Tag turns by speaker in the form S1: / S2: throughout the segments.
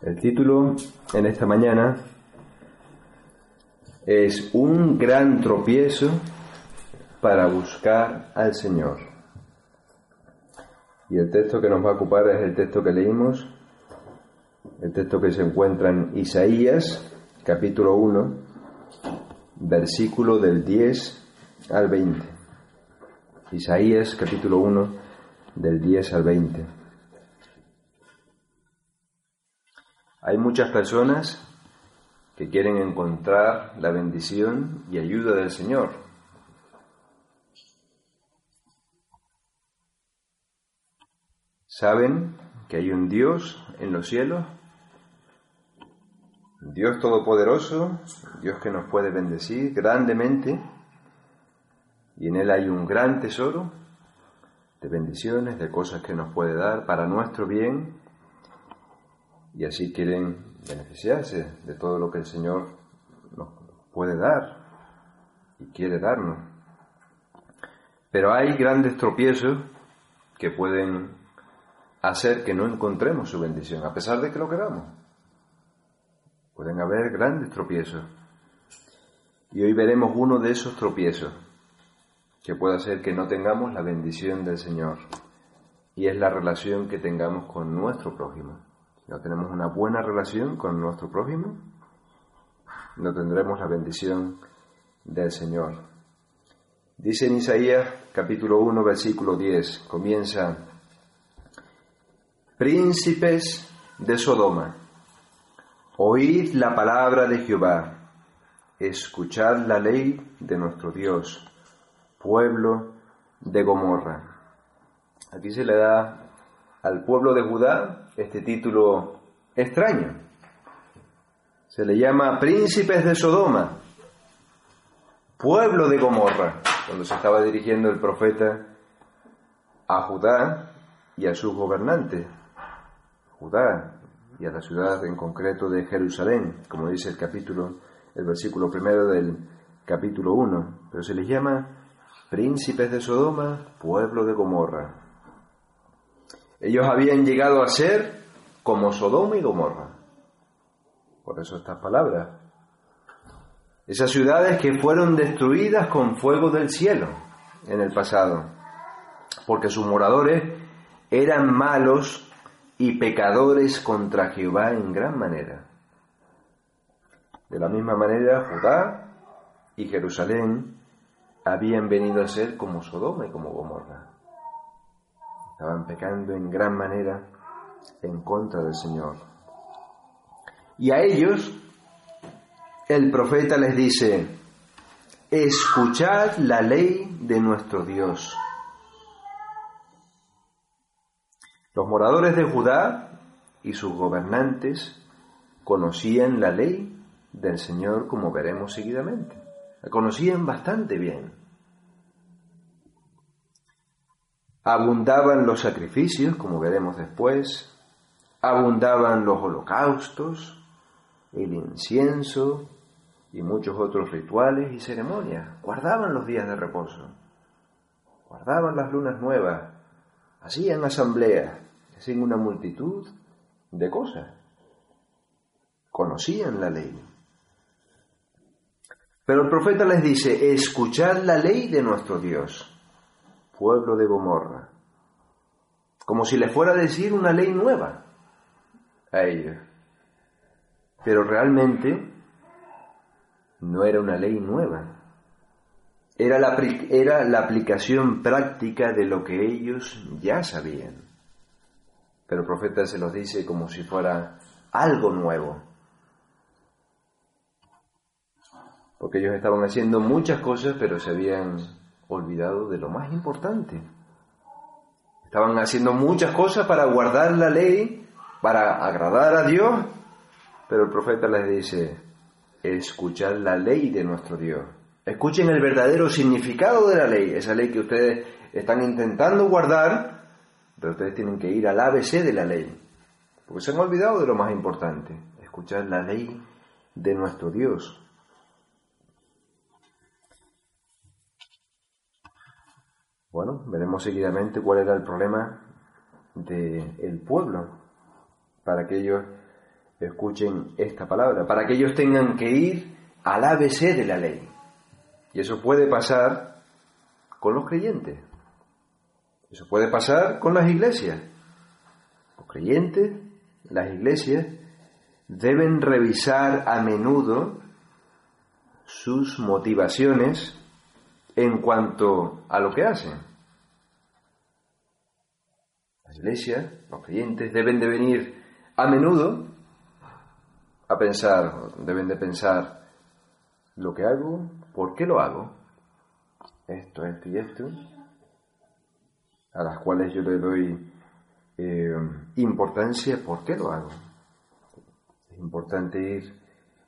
S1: El título en esta mañana es Un gran tropiezo para buscar al Señor. Y el texto que nos va a ocupar es el texto que leímos, el texto que se encuentra en Isaías, capítulo 1, versículo del 10 al 20. Isaías, capítulo 1, del 10 al 20. Hay muchas personas que quieren encontrar la bendición y ayuda del Señor. Saben que hay un Dios en los cielos, Dios todopoderoso, Dios que nos puede bendecir grandemente, y en Él hay un gran tesoro de bendiciones, de cosas que nos puede dar para nuestro bien y así quieren beneficiarse de todo lo que el Señor nos puede dar y quiere darnos. Pero hay grandes tropiezos que pueden hacer que no encontremos su bendición, a pesar de que lo queramos. Pueden haber grandes tropiezos. Y hoy veremos uno de esos tropiezos que puede hacer que no tengamos la bendición del Señor. Y es la relación que tengamos con nuestro prójimo no tenemos una buena relación con nuestro prójimo, no tendremos la bendición del Señor. Dice en Isaías capítulo 1 versículo 10, comienza, Príncipes de Sodoma, oíd la palabra de Jehová, escuchad la ley de nuestro Dios, pueblo de Gomorra. Aquí se le da al pueblo de Judá este título extraño. Se le llama príncipes de Sodoma, pueblo de Gomorra, cuando se estaba dirigiendo el profeta a Judá y a sus gobernantes, Judá y a la ciudad en concreto de Jerusalén, como dice el capítulo, el versículo primero del capítulo 1, pero se les llama príncipes de Sodoma, pueblo de Gomorra. Ellos habían llegado a ser como Sodoma y Gomorra. Por eso estas palabras. Esas ciudades que fueron destruidas con fuego del cielo en el pasado, porque sus moradores eran malos y pecadores contra Jehová en gran manera. De la misma manera, Judá y Jerusalén habían venido a ser como Sodoma y como Gomorra. Estaban pecando en gran manera en contra del Señor. Y a ellos el profeta les dice, escuchad la ley de nuestro Dios. Los moradores de Judá y sus gobernantes conocían la ley del Señor como veremos seguidamente. La conocían bastante bien. Abundaban los sacrificios, como veremos después, abundaban los holocaustos, el incienso y muchos otros rituales y ceremonias. Guardaban los días de reposo, guardaban las lunas nuevas, hacían asambleas, hacían una multitud de cosas. Conocían la ley. Pero el profeta les dice, escuchad la ley de nuestro Dios pueblo de Gomorra, como si le fuera a decir una ley nueva a ellos. Pero realmente no era una ley nueva, era la, era la aplicación práctica de lo que ellos ya sabían. Pero el profeta se los dice como si fuera algo nuevo. Porque ellos estaban haciendo muchas cosas, pero se habían olvidado de lo más importante. Estaban haciendo muchas cosas para guardar la ley, para agradar a Dios, pero el profeta les dice, escuchad la ley de nuestro Dios. Escuchen el verdadero significado de la ley, esa ley que ustedes están intentando guardar, pero ustedes tienen que ir al ABC de la ley, porque se han olvidado de lo más importante, escuchar la ley de nuestro Dios. Bueno, veremos seguidamente cuál era el problema del pueblo, para que ellos escuchen esta palabra, para que ellos tengan que ir al ABC de la ley. Y eso puede pasar con los creyentes. Eso puede pasar con las iglesias. Los creyentes, las iglesias, deben revisar a menudo sus motivaciones en cuanto a lo que hacen. Las iglesias, los creyentes, deben de venir a menudo a pensar, deben de pensar lo que hago, por qué lo hago, esto, esto y esto, a las cuales yo le doy eh, importancia, ¿por qué lo hago? Es importante ir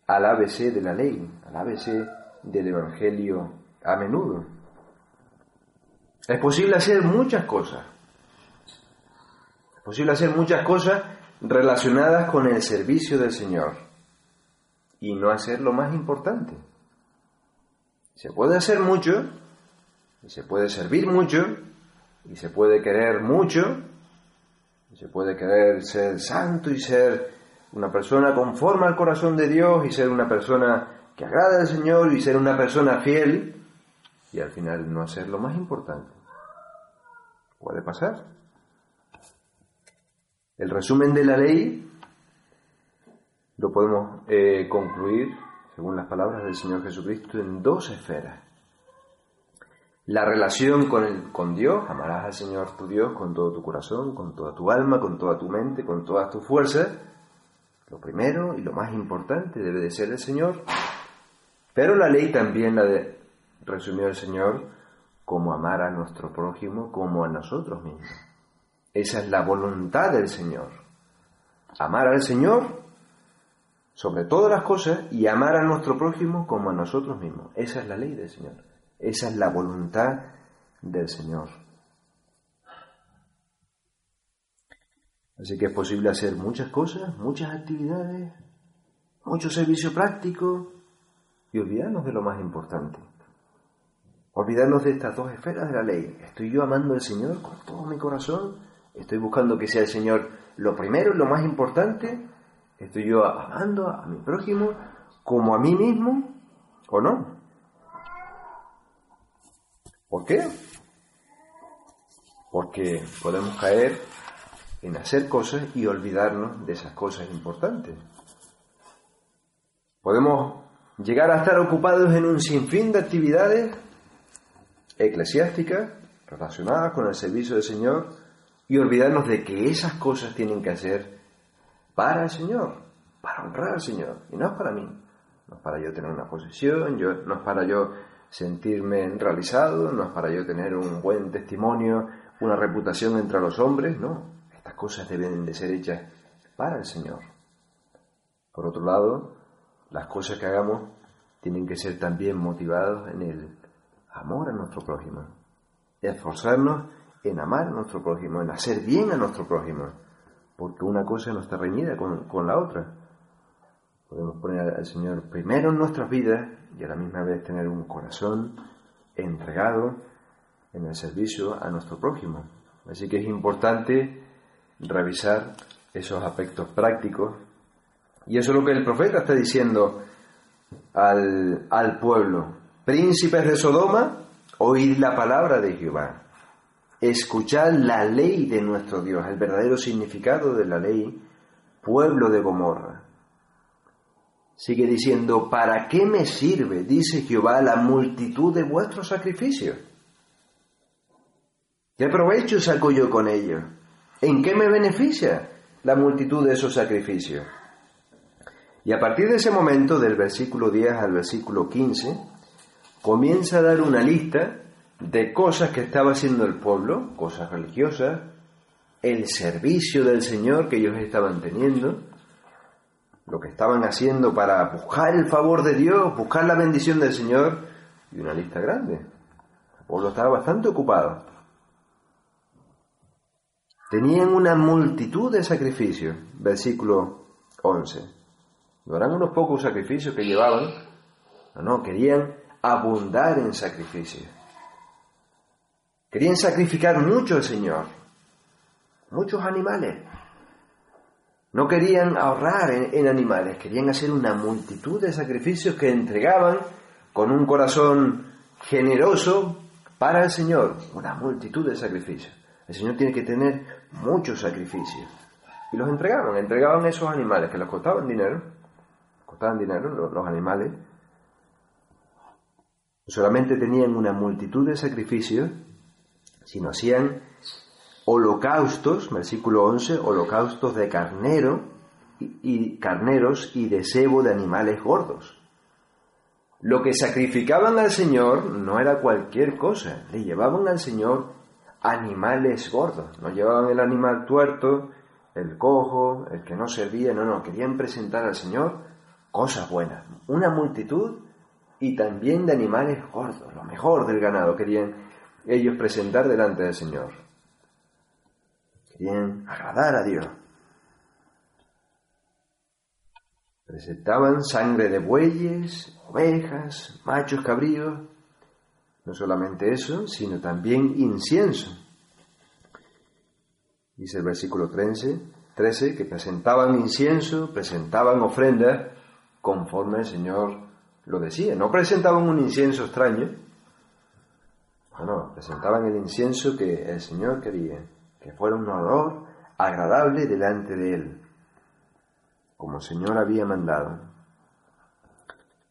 S1: al ABC de la ley, al ABC del Evangelio a menudo. Es posible hacer muchas cosas. Es posible hacer muchas cosas relacionadas con el servicio del Señor y no hacer lo más importante. Se puede hacer mucho, y se puede servir mucho, y se puede querer mucho, y se puede querer ser santo y ser una persona conforme al corazón de Dios y ser una persona que agrada al Señor y ser una persona fiel y al final no hacer lo más importante. Puede pasar. El resumen de la ley lo podemos eh, concluir, según las palabras del Señor Jesucristo, en dos esferas. La relación con, el, con Dios, amarás al Señor tu Dios con todo tu corazón, con toda tu alma, con toda tu mente, con todas tus fuerzas. Lo primero y lo más importante debe de ser el Señor. Pero la ley también la de, resumió el Señor como amar a nuestro prójimo como a nosotros mismos. Esa es la voluntad del Señor. Amar al Señor sobre todas las cosas y amar a nuestro prójimo como a nosotros mismos. Esa es la ley del Señor. Esa es la voluntad del Señor. Así que es posible hacer muchas cosas, muchas actividades, mucho servicio práctico y olvidarnos de lo más importante. Olvidarnos de estas dos esferas de la ley. ¿Estoy yo amando al Señor con todo mi corazón? ¿Estoy buscando que sea el Señor lo primero lo más importante? ¿Estoy yo amando a mi prójimo como a mí mismo o no? ¿Por qué? Porque podemos caer en hacer cosas y olvidarnos de esas cosas importantes. Podemos llegar a estar ocupados en un sinfín de actividades eclesiásticas relacionadas con el servicio del Señor y olvidarnos de que esas cosas tienen que hacer para el Señor, para honrar al Señor, y no es para mí, no es para yo tener una posición, no es para yo sentirme realizado, no es para yo tener un buen testimonio, una reputación entre los hombres, no, estas cosas deben de ser hechas para el Señor. Por otro lado, las cosas que hagamos tienen que ser también motivadas en el amor a nuestro prójimo, esforzarnos en amar a nuestro prójimo, en hacer bien a nuestro prójimo porque una cosa no está reñida con, la otra. Podemos poner al Señor primero en nuestras vidas y a la misma vez tener un corazón entregado en el servicio a nuestro prójimo. Así que es importante revisar esos aspectos prácticos. Y eso es lo que el profeta está diciendo al, al pueblo. Príncipes de Sodoma, oíd la palabra de Jehová. Escuchad la ley de nuestro Dios, el verdadero significado de la ley, pueblo de Gomorra. Sigue diciendo, ¿para qué me sirve, dice Jehová, la multitud de vuestros sacrificios? ¿Qué provecho saco yo con ello? ¿En qué me beneficia la multitud de esos sacrificios? Y a partir de ese momento, del versículo 10 al versículo 15, comienza a dar una lista de cosas que estaba haciendo el pueblo, cosas religiosas, el servicio del Señor que ellos estaban teniendo, lo que estaban haciendo para buscar el favor de Dios, buscar la bendición del Señor, y una lista grande. El pueblo estaba bastante ocupado. Tenían una multitud de sacrificios, versículo 11. No eran unos pocos sacrificios que llevaban, no, no, querían abundar en sacrificios. Querían sacrificar mucho al Señor, muchos animales. No querían ahorrar en, animales, querían hacer una multitud de sacrificios que entregaban con un corazón generoso para el Señor. Una multitud de sacrificios. El Señor tiene que tener muchos sacrificios. Y los entregaban, entregaban esos animales que les costaban dinero, costaban dinero los, animales. Solamente tenían una multitud de sacrificios, sino hacían holocaustos, versículo 11, holocaustos de carnero y, carneros y de cebo de animales gordos. Lo que sacrificaban al Señor no era cualquier cosa, le llevaban al Señor animales gordos, no llevaban el animal tuerto, el cojo, el que no servía, no, no, querían presentar al Señor cosas buenas, una multitud y también de animales gordos, lo mejor del ganado querían ellos presentar delante del Señor. Querían agradar a Dios. Presentaban sangre de bueyes, ovejas, machos cabríos, no solamente eso, sino también incienso. Dice el versículo 13, 13 que presentaban incienso, presentaban ofrendas conforme el Señor lo decía. No presentaban un incienso extraño, no, no, presentaban el incienso que el Señor quería, que fuera un olor agradable delante de Él, como el Señor había mandado.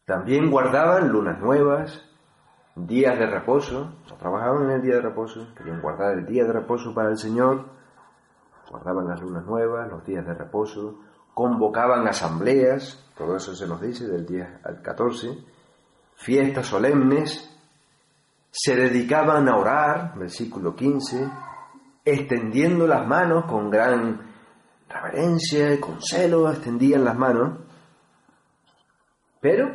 S1: También guardaban lunas nuevas, días de reposo, no trabajaban en el día de reposo, querían guardar el día de reposo para el Señor, guardaban las lunas nuevas, los días de reposo, convocaban asambleas, todo eso se nos dice del 10 al 14, fiestas solemnes, se dedicaban a orar, versículo 15, extendiendo las manos con gran reverencia y con celo, extendían las manos, pero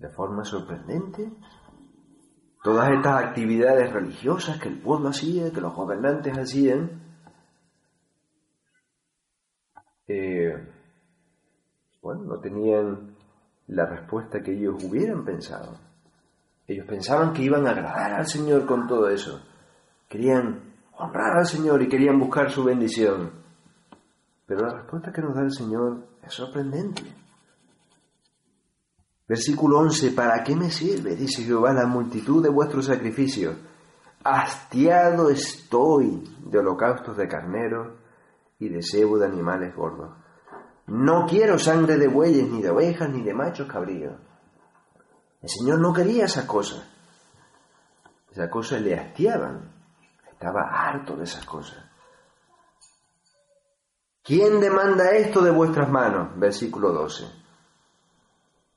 S1: de forma sorprendente, todas estas actividades religiosas que el pueblo hacía, que los gobernantes hacían, eh, bueno, no tenían la respuesta que ellos hubieran pensado. Ellos pensaban que iban a agradar al Señor con todo eso. Querían honrar al Señor y querían buscar su bendición. Pero la respuesta que nos da el Señor es sorprendente. Versículo 11, ¿para qué me sirve? Dice Jehová, la multitud de vuestros sacrificios. Hastiado estoy de holocaustos de carnero y de cebo de animales gordos. No quiero sangre de bueyes, ni de ovejas, ni de machos cabríos. El Señor no quería esas cosas. Esas cosas le hastiaban. Estaba harto de esas cosas. ¿Quién demanda esto de vuestras manos? Versículo 12.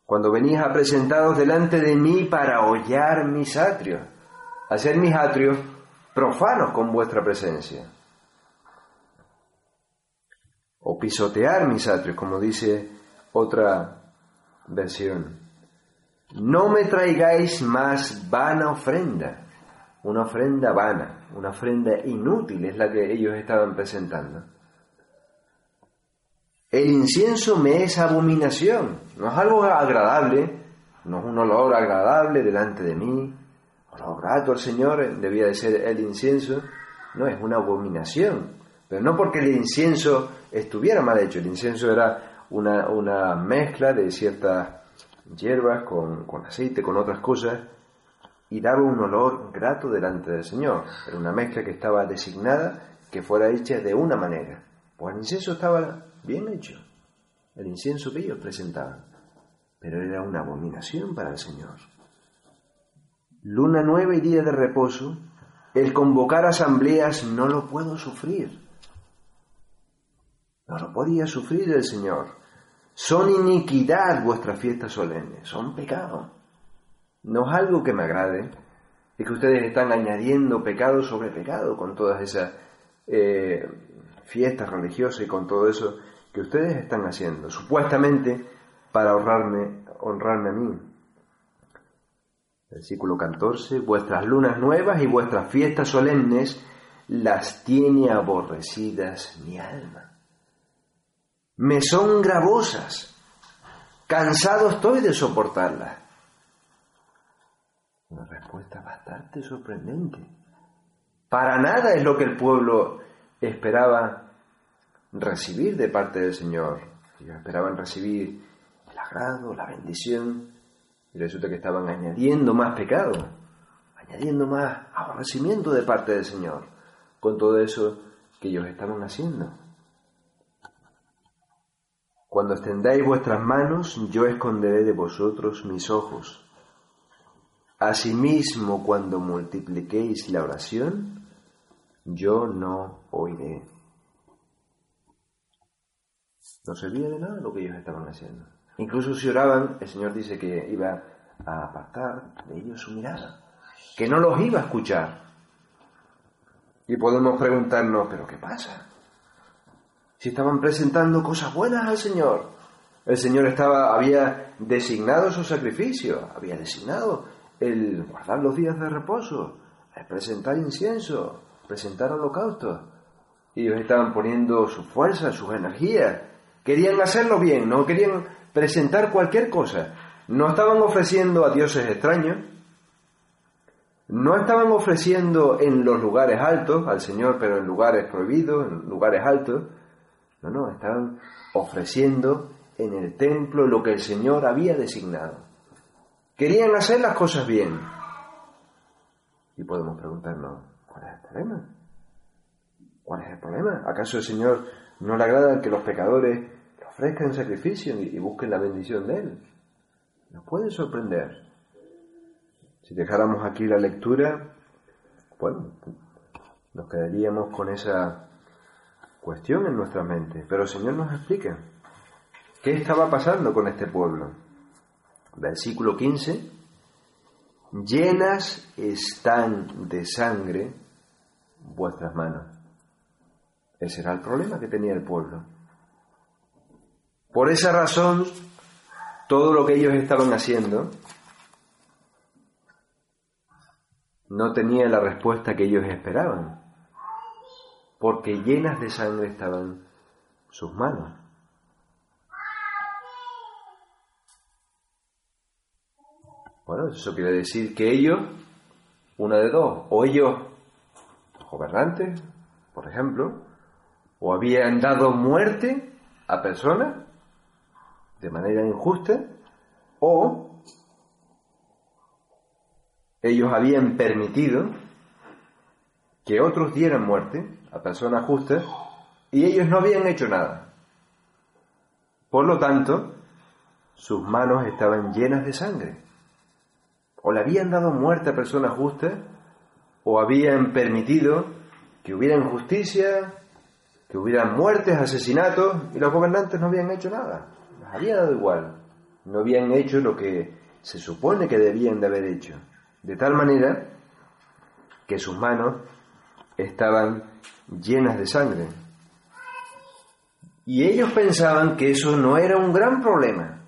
S1: Cuando venís a presentaros delante de mí para hollar mis atrios, hacer mis atrios profanos con vuestra presencia. O pisotear mis atrios, como dice otra versión. No me traigáis más vana ofrenda. Una ofrenda vana, una ofrenda inútil es la que ellos estaban presentando. El incienso me es abominación, no es algo agradable, no es un olor agradable delante de mí, olor grato al Señor debía de ser el incienso, no es una abominación, no porque el incienso estuviera mal hecho, el incienso era una, una mezcla de ciertas hierbas, con, aceite, con otras cosas, y daba un olor grato delante del Señor. Era una mezcla que estaba designada que fuera hecha de una manera. Pues el incienso estaba bien hecho, el incienso que ellos presentaban, pero era una abominación para el Señor. Luna nueva y día de reposo, el convocar asambleas no lo puedo sufrir. No lo podía sufrir el Señor. Son iniquidad vuestras fiestas solemnes, son pecado. No es algo que me agrade, es que ustedes están añadiendo pecado sobre pecado con todas esas eh, fiestas religiosas y con todo eso que ustedes están haciendo, supuestamente para honrarme, honrarme a mí. Versículo 14, vuestras lunas nuevas y vuestras fiestas solemnes las tiene aborrecidas mi alma me son gravosas, cansado estoy de soportarlas. Una respuesta bastante sorprendente. Para nada es lo que el pueblo esperaba recibir de parte del Señor. Ellos esperaban recibir el agrado, la bendición, y resulta que estaban añadiendo más pecado, añadiendo más aborrecimiento de parte del Señor, con todo eso que ellos estaban haciendo. Cuando extendáis vuestras manos, yo esconderé de vosotros mis ojos. Asimismo, cuando multipliquéis la oración, yo no oiré. No servía de nada lo que ellos estaban haciendo. Incluso si oraban, el Señor dice que iba a apartar de ellos su mirada, que no los iba a escuchar. Y podemos preguntarnos, ¿pero qué pasa? Si estaban presentando cosas buenas al Señor. El Señor estaba, había designado su sacrificio, había designado el guardar los días de reposo, el presentar incienso, presentar holocaustos. Y ellos estaban poniendo su fuerza, sus energías. Querían hacerlo bien, no querían presentar cualquier cosa. No estaban ofreciendo a dioses extraños. No estaban ofreciendo en los lugares altos al Señor, pero en lugares prohibidos, en lugares altos. No, no, estaban ofreciendo en el templo lo que el Señor había designado. Querían hacer las cosas bien. Y podemos preguntarnos, ¿cuál es el problema? ¿Cuál es el problema? ¿Acaso el Señor no le agrada que los pecadores ofrezcan sacrificio y busquen la bendición de Él? Nos puede sorprender. Si dejáramos aquí la lectura, bueno, nos quedaríamos con esa cuestión en nuestra mente. Pero Señor nos explica qué estaba pasando con este pueblo. Versículo 15. Llenas están de sangre vuestras manos. Ese era el problema que tenía el pueblo. Por esa razón, todo lo que ellos estaban haciendo no tenía la respuesta que ellos esperaban, porque llenas de sangre estaban sus manos. Bueno, eso quiere decir que ellos, una de dos, o ellos, gobernantes, por ejemplo, o habían dado muerte a personas de manera injusta, o ellos habían permitido que otros dieran muerte a personas justas y ellos no habían hecho nada. Por lo tanto, sus manos estaban llenas de sangre. O le habían dado muerte a personas justas, o habían permitido que hubiera injusticia, que hubiera muertes, asesinatos, y los gobernantes no habían hecho nada. Les había dado igual. No habían hecho lo que se supone que debían de haber hecho. De tal manera que sus manos estaban llenas de sangre. Y ellos pensaban que eso no era un gran problema.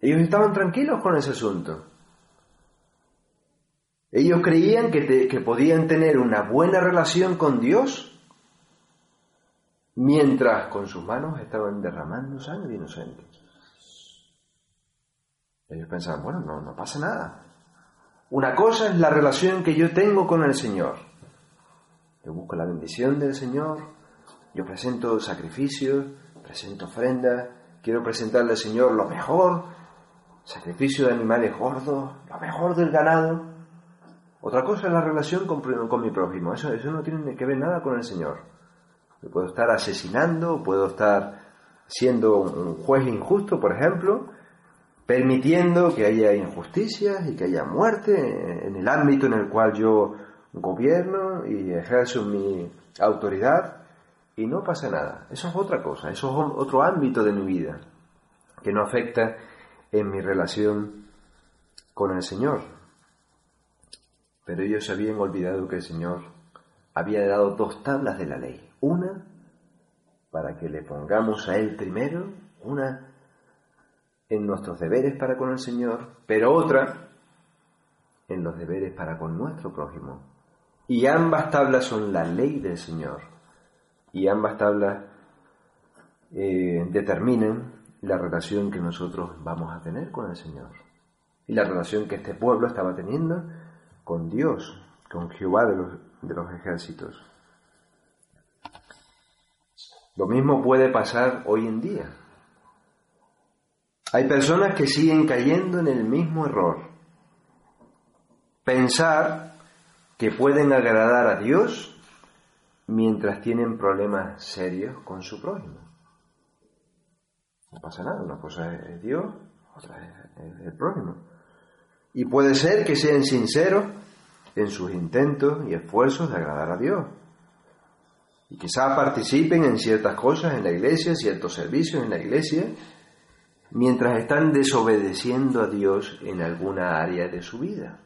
S1: Ellos estaban tranquilos con ese asunto. Ellos creían que, podían tener una buena relación con Dios mientras con sus manos estaban derramando sangre inocente. Ellos pensaban, bueno, no, no pasa nada. Una cosa es la relación que yo tengo con el Señor. Yo busco la bendición del Señor, yo presento sacrificios, presento ofrendas, quiero presentarle al Señor lo mejor, sacrificio de animales gordos, lo mejor del ganado. Otra cosa es la relación con, mi prójimo, eso, eso no tiene que ver nada con el Señor. Yo puedo estar asesinando, puedo estar siendo un juez injusto, por ejemplo, permitiendo que haya injusticias y que haya muerte en el ámbito en el cual yo gobierno y ejerzo mi autoridad y no pasa nada. Eso es otra cosa, eso es otro ámbito de mi vida que no afecta en mi relación con el Señor. Pero ellos habían olvidado que el Señor había dado dos tablas de la ley. Una para que le pongamos a Él primero, una en nuestros deberes para con el Señor, pero otra en los deberes para con nuestro prójimo. Y ambas tablas son la ley del Señor. Y ambas tablas eh, determinan la relación que nosotros vamos a tener con el Señor. Y la relación que este pueblo estaba teniendo con Dios, con Jehová de los, de los ejércitos. Lo mismo puede pasar hoy en día. Hay personas que siguen cayendo en el mismo error. Pensar que pueden agradar a Dios mientras tienen problemas serios con su prójimo. No pasa nada, una cosa es Dios, otra es el prójimo. Y puede ser que sean sinceros en sus intentos y esfuerzos de agradar a Dios. Y quizá participen en ciertas cosas en la iglesia, ciertos servicios en la iglesia, mientras están desobedeciendo a Dios en alguna área de su vida.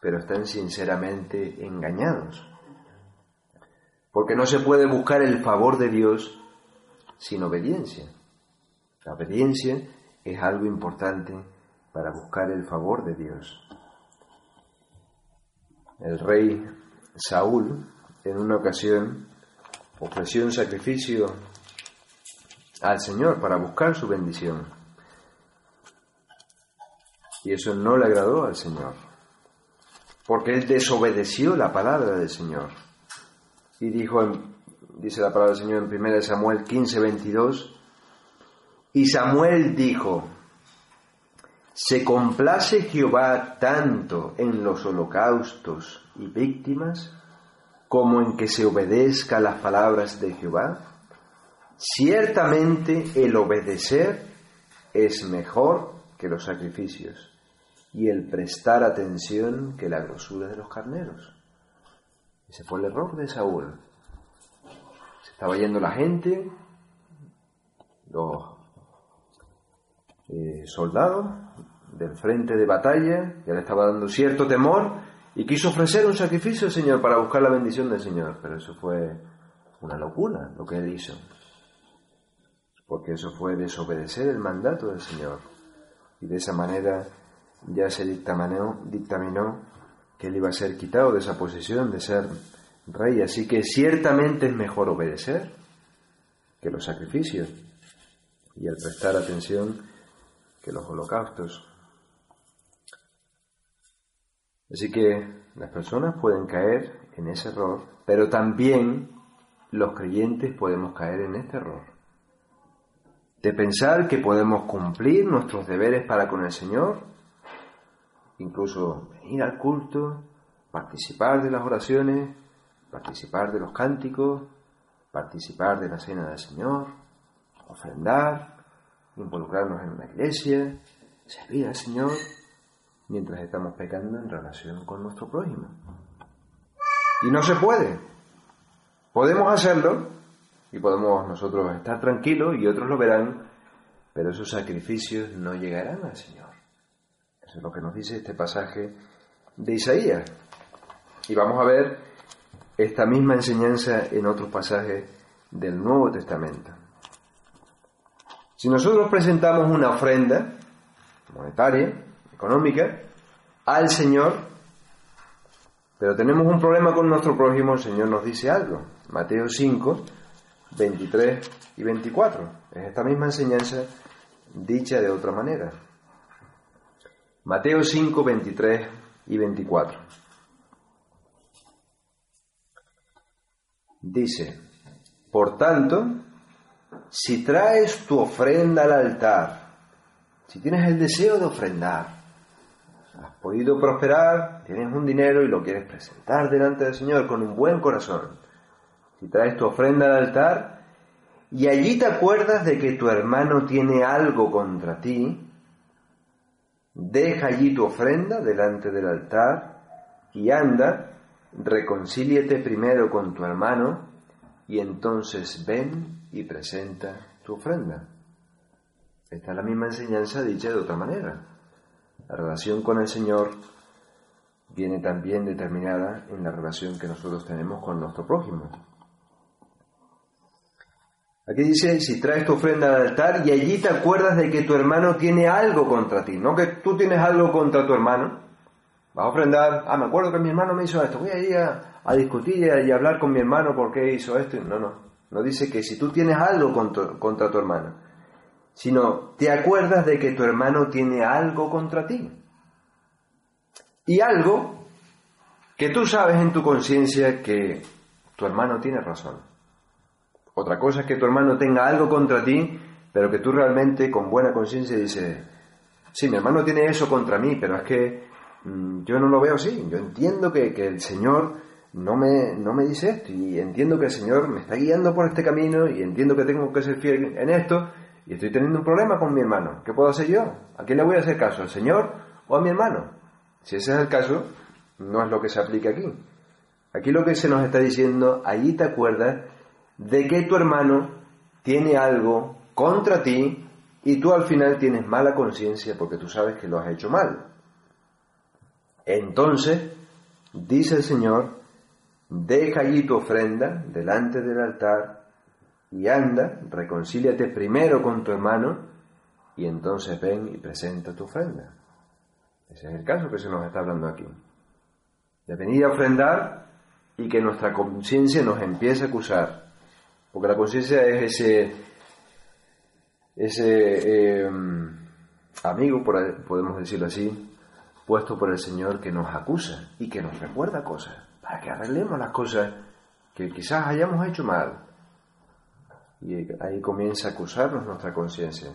S1: Pero están sinceramente engañados. Porque no se puede buscar el favor de Dios sin obediencia. La obediencia es algo importante para buscar el favor de Dios. El rey Saúl en una ocasión ofreció un sacrificio al Señor para buscar su bendición. Y eso no le agradó al Señor, porque él desobedeció la palabra del Señor. Y dijo, dice la palabra del Señor en 1 Samuel 15, 22, y Samuel dijo, ¿se complace Jehová tanto en los holocaustos y víctimas como en que se obedezca las palabras de Jehová? Ciertamente el obedecer es mejor que los sacrificios y el prestar atención que la grosura de los carneros. Ese fue el error de Saúl. Se estaba yendo la gente, los eh, soldados del frente de batalla, ya le estaba dando cierto temor y quiso ofrecer un sacrificio al Señor para buscar la bendición del Señor, pero eso fue una locura lo que él hizo, porque eso fue desobedecer el mandato del Señor y de esa manera ya se dictaminó, que él iba a ser quitado de esa posición de ser rey, así que ciertamente es mejor obedecer que los sacrificios y el prestar atención que los holocaustos. Así que las personas pueden caer en ese error, pero también los creyentes podemos caer en este error. De pensar que podemos cumplir nuestros deberes para con el Señor, incluso venir al culto, participar de las oraciones, participar de los cánticos, participar de la cena del Señor, ofrendar, involucrarnos en una iglesia, servir al Señor, mientras estamos pecando en relación con nuestro prójimo. Y no se puede. Podemos hacerlo y podemos nosotros estar tranquilos y otros lo verán, pero esos sacrificios no llegarán al Señor. Eso es lo que nos dice este pasaje de Isaías. Y vamos a ver esta misma enseñanza en otros pasajes del Nuevo Testamento. Si nosotros presentamos una ofrenda monetaria, económica, al Señor, pero tenemos un problema con nuestro prójimo, el Señor nos dice algo. Mateo 5, 23 y 24. Es esta misma enseñanza dicha de otra manera. Mateo 5, 23 y 24. Dice, por tanto, si traes tu ofrenda al altar, si tienes el deseo de ofrendar, has podido prosperar, tienes un dinero y lo quieres presentar delante del Señor con un buen corazón, si traes tu ofrenda al altar y allí te acuerdas de que tu hermano tiene algo contra ti, deja allí tu ofrenda delante del altar y anda, reconcíliate primero con tu hermano y entonces ven y presenta tu ofrenda. Esta es la misma enseñanza dicha de otra manera. La relación con el Señor viene también determinada en la relación que nosotros tenemos con nuestro prójimo. Aquí dice, si traes tu ofrenda al altar y allí te acuerdas de que tu hermano tiene algo contra ti, no que tú tienes algo contra tu hermano, vas a ofrendar, ah, me acuerdo que mi hermano me hizo esto, voy a ir a, discutir y a, hablar con mi hermano por qué hizo esto. No, no, no dice que si tú tienes algo contra tu hermano, sino te acuerdas de que tu hermano tiene algo contra ti. Y algo que tú sabes en tu conciencia que tu hermano tiene razón. Otra cosa es que tu hermano tenga algo contra ti, pero que tú realmente con buena conciencia dices, sí, mi hermano tiene eso contra mí, pero es que mm, yo no lo veo así. Yo entiendo que, que el Señor no me, no me dice esto y entiendo que el Señor me está guiando por este camino y entiendo que tengo que ser fiel en esto y estoy teniendo un problema con mi hermano. ¿Qué puedo hacer yo? ¿A quién le voy a hacer caso? ¿Al Señor o a mi hermano? Si ese es el caso, no es lo que se aplica aquí. Aquí lo que se nos está diciendo, allí te acuerdas de que tu hermano tiene algo contra ti y tú al final tienes mala conciencia porque tú sabes que lo has hecho mal. Entonces, dice el Señor, deja allí tu ofrenda delante del altar y anda, reconcíliate primero con tu hermano y entonces ven y presenta tu ofrenda. Ese es el caso que se nos está hablando aquí. De venir a ofrendar y que nuestra conciencia nos empiece a acusar porque la conciencia es ese, ese eh, amigo, podemos decirlo así, puesto por el Señor que nos acusa y que nos recuerda cosas, para que arreglemos las cosas que quizás hayamos hecho mal. Y ahí comienza a acusarnos nuestra conciencia.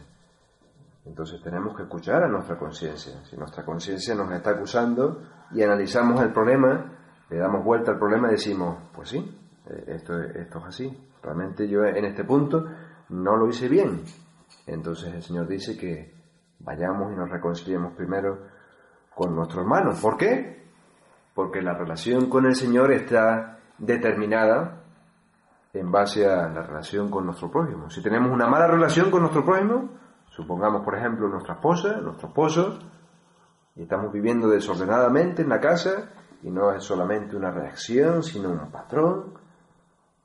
S1: Entonces tenemos que escuchar a nuestra conciencia. Si nuestra conciencia nos está acusando y analizamos el problema, le damos vuelta al problema y decimos, pues sí, esto, esto es así. Realmente yo en este punto no lo hice bien. Entonces el Señor dice que vayamos y nos reconciliemos primero con nuestro hermano. ¿Por qué? Porque la relación con el Señor está determinada en base a la relación con nuestro prójimo. Si tenemos una mala relación con nuestro prójimo, supongamos por ejemplo nuestra esposa, nuestro esposo, y estamos viviendo desordenadamente en la casa, y no es solamente una reacción, sino un patrón,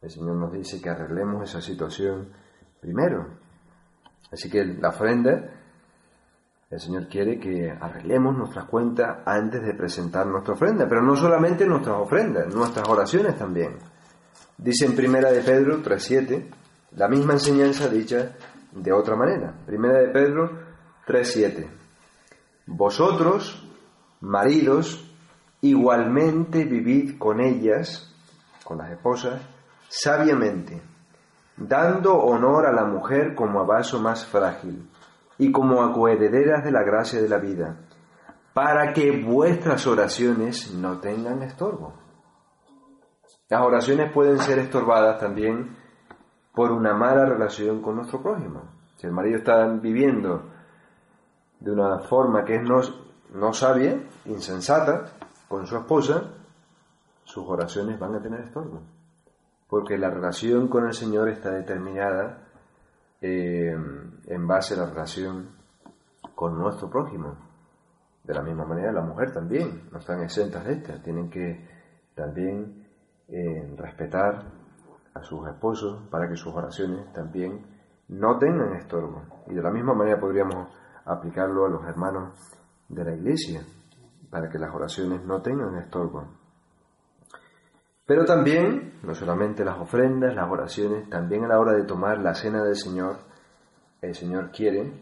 S1: el Señor nos dice que arreglemos esa situación primero. Así que la ofrenda, el Señor quiere que arreglemos nuestras cuentas antes de presentar nuestra ofrenda, pero no solamente nuestras ofrendas, nuestras oraciones también. Dice en Primera de Pedro 3.7, la misma enseñanza dicha de otra manera. Primera de Pedro 3.7. Vosotros, maridos, igualmente vivid con ellas, con las esposas, sabiamente, dando honor a la mujer como a vaso más frágil y como a coherederas de la gracia de la vida, para que vuestras oraciones no tengan estorbo. Las oraciones pueden ser estorbadas también por una mala relación con nuestro prójimo. Si el marido está viviendo de una forma que es no, no sabia, insensata, con su esposa, sus oraciones van a tener estorbo porque la relación con el Señor está determinada eh, en base a la relación con nuestro prójimo. De la misma manera, la mujer también, no están exentas de esta, tienen que también eh, respetar a sus esposos para que sus oraciones también no tengan estorbo. Y de la misma manera podríamos aplicarlo a los hermanos de la iglesia, para que las oraciones no tengan estorbo. Pero también, no solamente las ofrendas, las oraciones, también a la hora de tomar la cena del Señor, el Señor quiere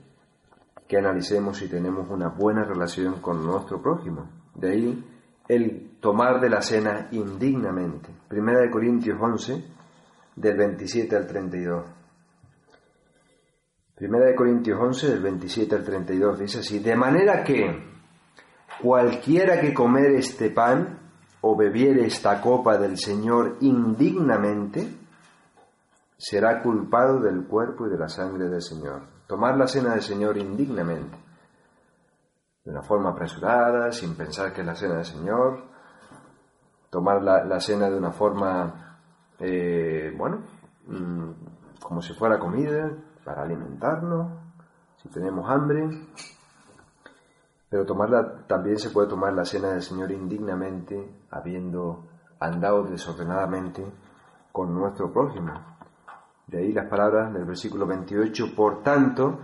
S1: que analicemos si tenemos una buena relación con nuestro prójimo. De ahí el tomar de la cena indignamente. Primera de Corintios 11, del 27 al 32. Primera de Corintios 11, del 27 al 32, dice así, de manera que cualquiera que comer este pan o bebiere esta copa del Señor indignamente, será culpado del cuerpo y de la sangre del Señor. Tomar la cena del Señor indignamente, de una forma apresurada, sin pensar que es la cena del Señor, tomar la, cena de una forma, eh, bueno, mm, como si fuera comida, para alimentarnos, si tenemos hambre, pero tomarla, también se puede tomar la cena del Señor indignamente, habiendo andado desordenadamente con nuestro prójimo. De ahí las palabras del versículo 28, por tanto,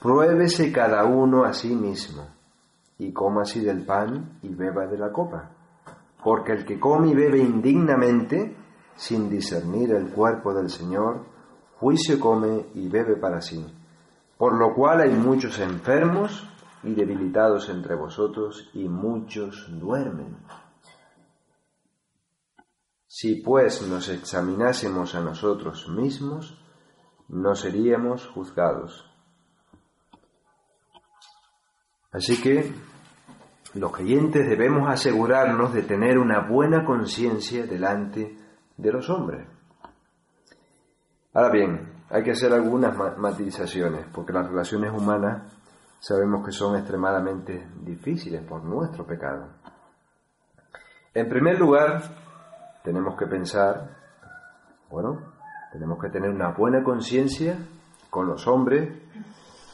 S1: pruébese cada uno a sí mismo, y coma así del pan y beba de la copa. Porque el que come y bebe indignamente, sin discernir el cuerpo del Señor, juicio come y bebe para sí. Por lo cual hay muchos enfermos y debilitados entre vosotros, y muchos duermen. Si pues nos examinásemos a nosotros mismos, no seríamos juzgados. Así que los creyentes debemos asegurarnos de tener una buena conciencia delante de los hombres. Ahora bien, hay que hacer algunas matizaciones, porque las relaciones humanas sabemos que son extremadamente difíciles por nuestro pecado. En primer lugar, tenemos que pensar, bueno, tenemos que tener una buena conciencia con los hombres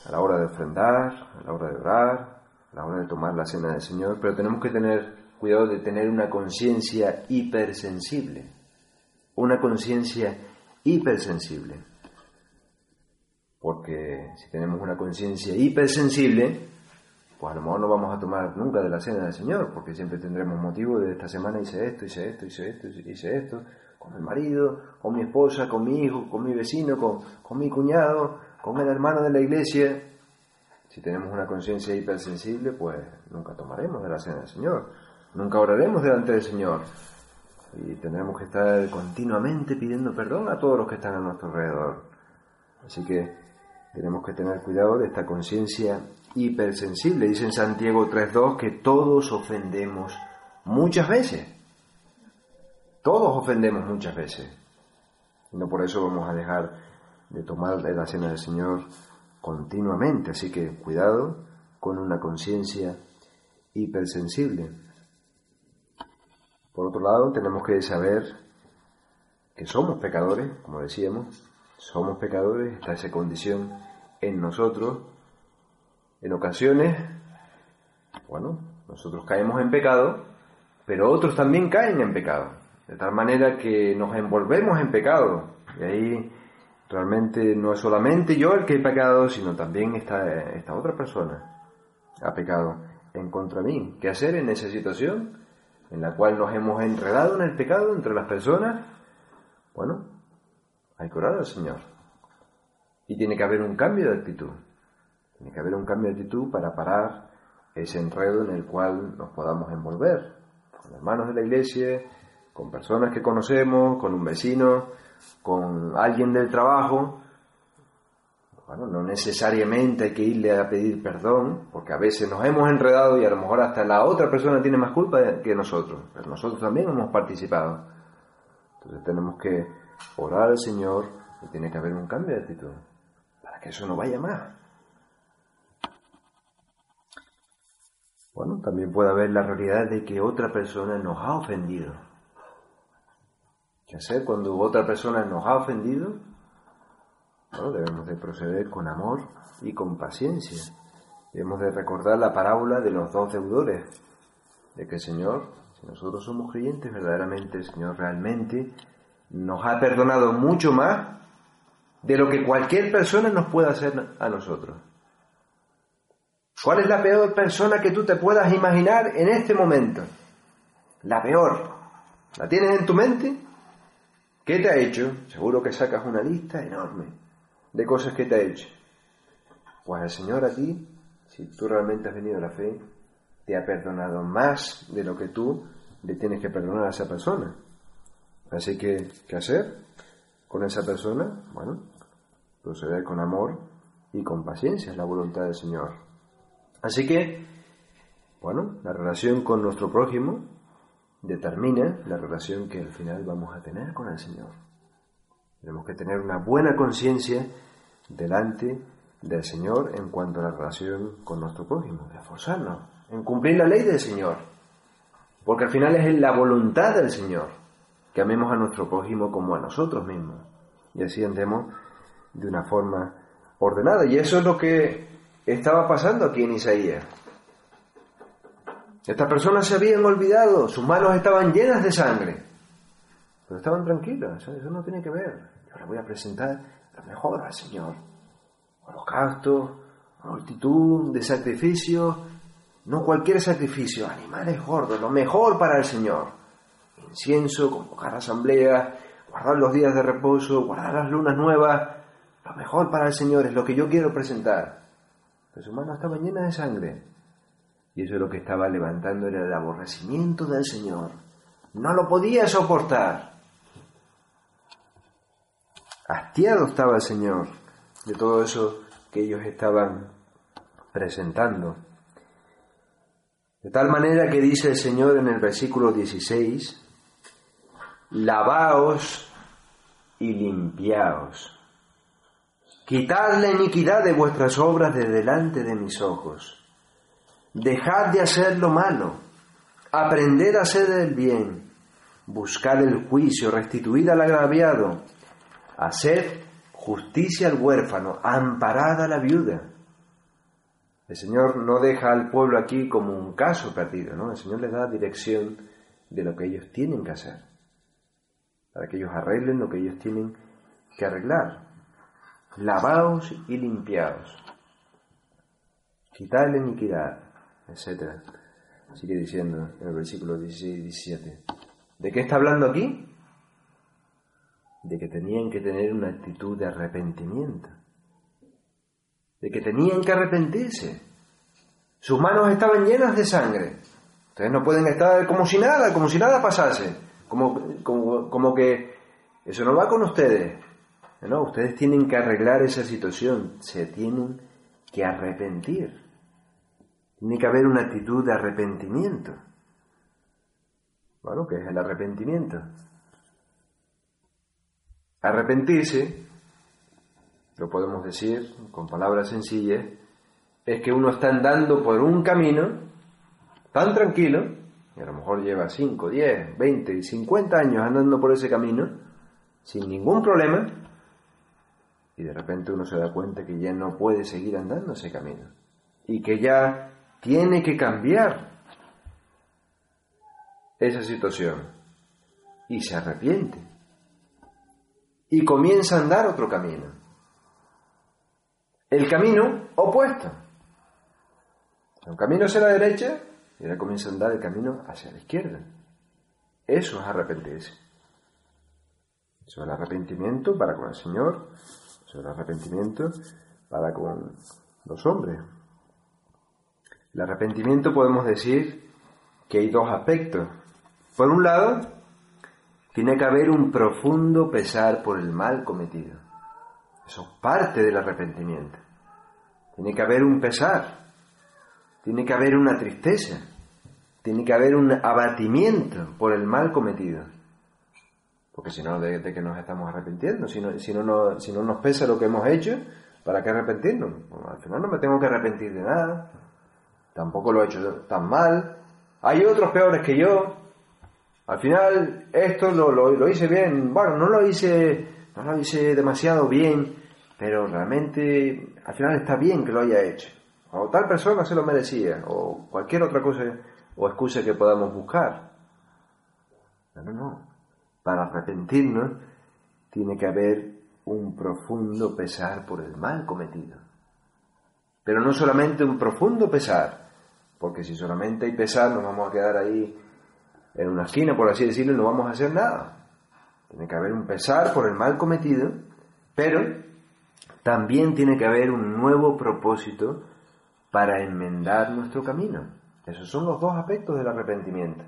S1: a la hora de ofrendar, a la hora de orar, a la hora de tomar la cena del Señor, pero tenemos que tener cuidado de tener una conciencia hipersensible, una conciencia hipersensible. Porque si tenemos una conciencia hipersensible, pues a lo mejor no vamos a tomar nunca de la cena del Señor, porque siempre tendremos motivo de esta semana hice esto, hice esto, hice esto, hice esto, con el marido, con mi esposa, con mi hijo, con mi vecino, con, con mi cuñado, con el hermano de la iglesia. Si tenemos una conciencia hipersensible, pues nunca tomaremos de la cena del Señor, nunca oraremos delante del Señor. Y tendremos que estar continuamente pidiendo perdón a todos los que están a nuestro alrededor. Así que tenemos que tener cuidado de esta conciencia hipersensible. Dice en Santiago 3.2 que todos ofendemos muchas veces. Todos ofendemos muchas veces. No por eso vamos a dejar de tomar la cena del Señor continuamente. Así que cuidado con una conciencia hipersensible. Por otro lado, tenemos que saber que somos pecadores, como decíamos, somos pecadores, está esa condición en nosotros. En ocasiones, bueno, nosotros caemos en pecado, pero otros también caen en pecado de tal manera que nos envolvemos en pecado. Y ahí realmente no es solamente yo el que he pecado, sino también esta, esta otra persona ha pecado en contra mí. ¿Qué hacer en esa situación en la cual nos hemos enredado en el pecado entre las personas? Bueno, hay que orar al Señor. Y tiene que haber un cambio de actitud. Tiene que haber un cambio de actitud para parar ese enredo en el cual nos podamos envolver. Con hermanos de la iglesia, con personas que conocemos, con un vecino, con alguien del trabajo. Bueno, no necesariamente hay que irle a pedir perdón, porque a veces nos hemos enredado y a lo mejor hasta la otra persona tiene más culpa que nosotros, pero nosotros también hemos participado. Entonces tenemos que orar al Señor y tiene que haber un cambio de actitud, para que eso no vaya más. Bueno, también puede haber la realidad de que otra persona nos ha ofendido ¿Qué hacer cuando otra persona nos ha ofendido? debemos de proceder con amor y con paciencia. Debemos de recordar la parábola de los dos deudores, de que el Señor, si nosotros somos creyentes, verdaderamente el Señor realmente nos ha perdonado mucho más de lo que cualquier persona nos pueda hacer a nosotros. ¿Cuál es la peor persona que tú te puedas imaginar en este momento? La peor. ¿La tienes en tu mente? ¿Qué te ha hecho? Seguro que sacas una lista enorme de cosas que te ha hecho. Pues el Señor a ti, si tú realmente has venido a la fe, te ha perdonado más de lo que tú le tienes que perdonar a esa persona. Así que, ¿qué hacer con esa persona? Bueno, proceder con amor y con paciencia, es la voluntad del Señor. Así que, bueno, la relación con nuestro prójimo determina la relación que al final vamos a tener con el Señor. Tenemos que tener una buena conciencia delante del Señor en cuanto a la relación con nuestro prójimo, de esforzarnos en cumplir la ley del Señor, porque al final es la voluntad del Señor que amemos a nuestro prójimo como a nosotros mismos y así andemos de una forma ordenada. Y eso es lo que estaba pasando aquí en Isaías. Estas personas se habían olvidado, sus manos estaban llenas de sangre, pero estaban tranquilas, eso no tiene que ver. Yo les voy a presentar lo mejor al Señor. Holocaustos, multitud de sacrificios, no cualquier sacrificio, animales gordos, lo mejor para el Señor. Incienso, convocar asamblea, guardar los días de reposo, guardar las lunas nuevas, lo mejor para el Señor es lo que yo quiero presentar. Pero sus manos estaban llenas de sangre. Y eso es lo que estaba levantando era el aborrecimiento del Señor. No lo podía soportar. Hastiado estaba el Señor de todo eso que ellos estaban presentando. De tal manera que dice el Señor en el versículo 16, lavaos y limpiaos. Quitad la iniquidad de vuestras obras de delante de mis ojos. Dejad de hacer lo malo. Aprended a hacer el bien. Buscad el juicio, restituid al agraviado. Haced justicia al huérfano, amparad a la viuda. El Señor no deja al pueblo aquí como un caso perdido, ¿no? El Señor les da dirección de lo que ellos tienen que hacer, para que ellos arreglen lo que ellos tienen que arreglar. Lavaos y limpiaos. Quitad la iniquidad, etc. Sigue diciendo en el versículo 16 y 17. ¿De qué está hablando aquí? De que tenían que tener una actitud de arrepentimiento de que tenían que arrepentirse. Sus manos estaban llenas de sangre. Ustedes no pueden estar como si nada, como si nada pasase, como, como, que eso no va con ustedes. No, ustedes tienen que arreglar esa situación, se tienen que arrepentir. Tiene que haber una actitud de arrepentimiento. Bueno, ¿qué es el arrepentimiento? Arrepentirse lo podemos decir con palabras sencillas, es que uno está andando por un camino tan tranquilo, y a lo mejor lleva 5, 10, 20, 50 años andando por ese camino, sin ningún problema, y de repente uno se da cuenta que ya no puede seguir andando ese camino, y que ya tiene que cambiar esa situación, y se arrepiente, y comienza a andar otro camino el camino opuesto. Un camino hacia la derecha y ahora comienza a andar el camino hacia la izquierda. Eso es arrepentirse. Es el arrepentimiento para con el Señor, es el arrepentimiento para con los hombres. El arrepentimiento podemos decir que hay dos aspectos. Por un lado, tiene que haber un profundo pesar por el mal cometido. Eso es parte del arrepentimiento. Tiene que haber un pesar, tiene que haber una tristeza, tiene que haber un abatimiento por el mal cometido. Porque si no, ¿de, que nos estamos arrepintiendo? Si no, si, no, si no nos pesa lo que hemos hecho, ¿para qué arrepentirnos? al final no me tengo que arrepentir de nada. Tampoco lo he hecho tan mal. Hay otros peores que yo. Al final, esto lo, lo hice bien. Bueno, no lo hice, no lo hice demasiado bien pero realmente al final está bien que lo haya hecho. O tal persona se lo merecía, o cualquier otra cosa o excusa que podamos buscar. No, no, no. Para arrepentirnos tiene que haber un profundo pesar por el mal cometido. Pero no solamente un profundo pesar, porque si solamente hay pesar nos vamos a quedar ahí en una esquina, por así decirlo, y no vamos a hacer nada. Tiene que haber un pesar por el mal cometido, pero también tiene que haber un nuevo propósito para enmendar nuestro camino. Esos son los dos aspectos del arrepentimiento.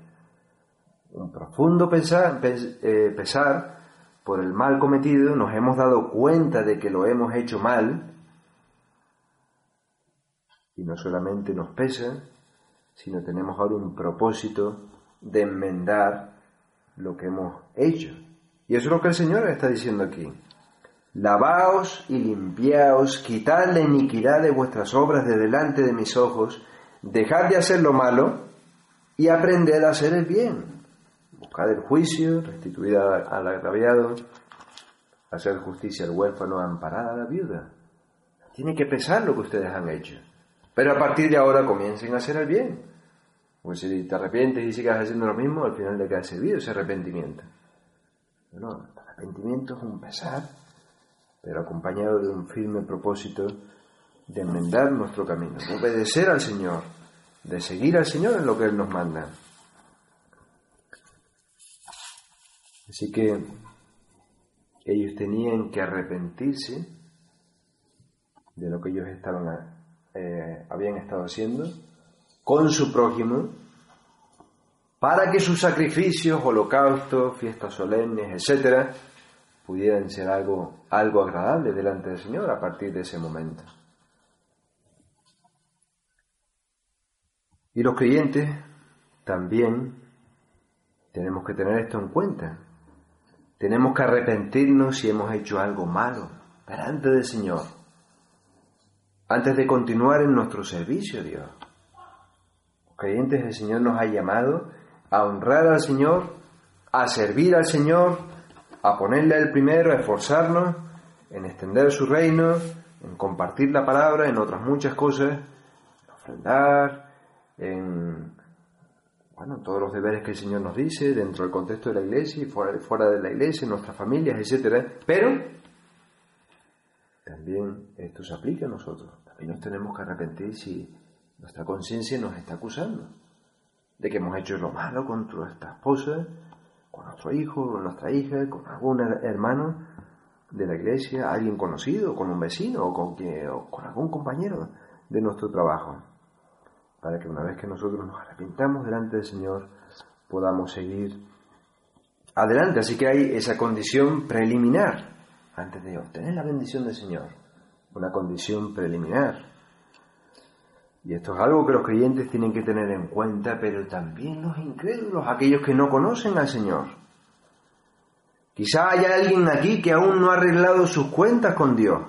S1: Un profundo pesar, eh, pesar por el mal cometido, nos hemos dado cuenta de que lo hemos hecho mal, y no solamente nos pesa, sino tenemos ahora un propósito de enmendar lo que hemos hecho. Y eso es lo que el Señor está diciendo aquí. Lavaos y limpiaos, quitad la iniquidad de vuestras obras de delante de mis ojos, dejad de hacer lo malo y aprended a hacer el bien. Buscad el juicio, restituid al agraviado, hacer justicia al huérfano, amparad a la viuda. Tiene que pesar lo que ustedes han hecho. Pero a partir de ahora comiencen a hacer el bien. Porque si te arrepientes y sigas haciendo lo mismo, al final de que ha servido ese arrepentimiento. No, el arrepentimiento es un pesar pero acompañado de un firme propósito de enmendar nuestro camino, de obedecer al Señor, de seguir al Señor en lo que Él nos manda. Así que ellos tenían que arrepentirse de lo que ellos estaban, eh, habían estado haciendo con su prójimo, para que sus sacrificios, holocaustos, fiestas solemnes, etcétera, pudieran ser algo, algo agradable delante del Señor a partir de ese momento. Y los creyentes también tenemos que tener esto en cuenta. Tenemos que arrepentirnos si hemos hecho algo malo delante del Señor, antes de continuar en nuestro servicio Dios. Los creyentes del Señor nos ha llamado a honrar al Señor, a servir al Señor, a ponerle el primero, a esforzarnos en extender su reino, en compartir la palabra, en otras muchas cosas, en ofrendar, en bueno, todos los deberes que el Señor nos dice dentro del contexto de la iglesia y fuera, fuera de la iglesia, en nuestras familias, etcétera. Pero también esto se aplica a nosotros. También nos tenemos que arrepentir si nuestra conciencia nos está acusando de que hemos hecho lo malo con nuestra esposa, con nuestro hijo, con nuestra hija, con algún hermano de la iglesia, alguien conocido, con un vecino o con, o con algún compañero de nuestro trabajo para que una vez que nosotros nos arrepintamos delante del Señor podamos seguir adelante. Así que hay esa condición preliminar antes de obtener la bendición del Señor, una condición preliminar. Y esto es algo que los creyentes tienen que tener en cuenta, pero también los incrédulos, aquellos que no conocen al Señor. Quizá haya alguien aquí que aún no ha arreglado sus cuentas con Dios,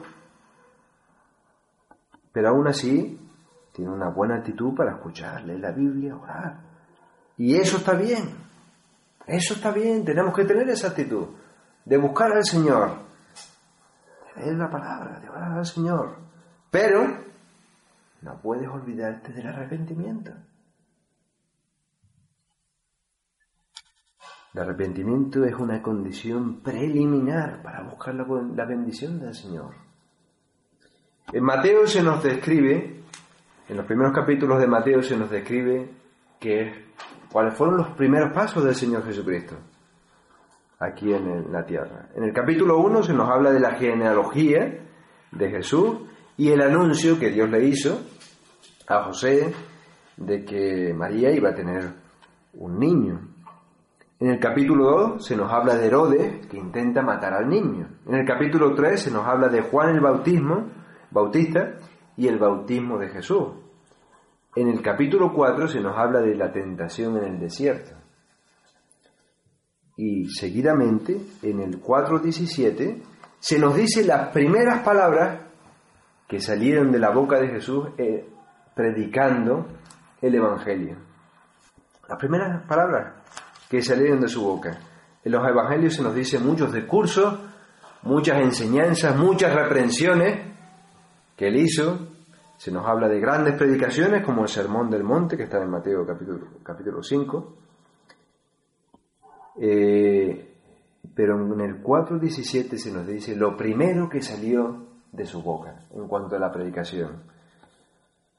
S1: pero aún así tiene una buena actitud para escuchar, leer la Biblia, orar. Y eso está bien. Eso está bien. Tenemos que tener esa actitud de buscar al Señor, de leer la palabra, de orar al Señor. Pero no puedes olvidarte del arrepentimiento. El arrepentimiento es una condición preliminar para buscar la, la bendición del Señor. En Mateo se nos describe en los primeros capítulos de Mateo se nos describe cuáles fueron los primeros pasos del Señor Jesucristo aquí en la tierra. En el capítulo 1 se nos habla de la genealogía de Jesús y el anuncio que Dios le hizo a José de que María iba a tener un niño. En el capítulo 2 se nos habla de Herodes que intenta matar al niño. En el capítulo 3 se nos habla de Juan el Bautismo, Bautista y el bautismo de Jesús. En el capítulo 4 se nos habla de la tentación en el desierto. Y seguidamente, en el 4.17, se nos dice las primeras palabras que salieron de la boca de Jesús eh, predicando el Evangelio. Las primeras palabras que salieron de su boca. En los Evangelios se nos dice muchos discursos, muchas enseñanzas, muchas reprensiones, que él hizo. Se nos habla de grandes predicaciones como el Sermón del Monte, que está en Mateo capítulo, capítulo 5. Eh, pero en el 4.17 se nos dice lo primero que salió de su boca en cuanto a la predicación.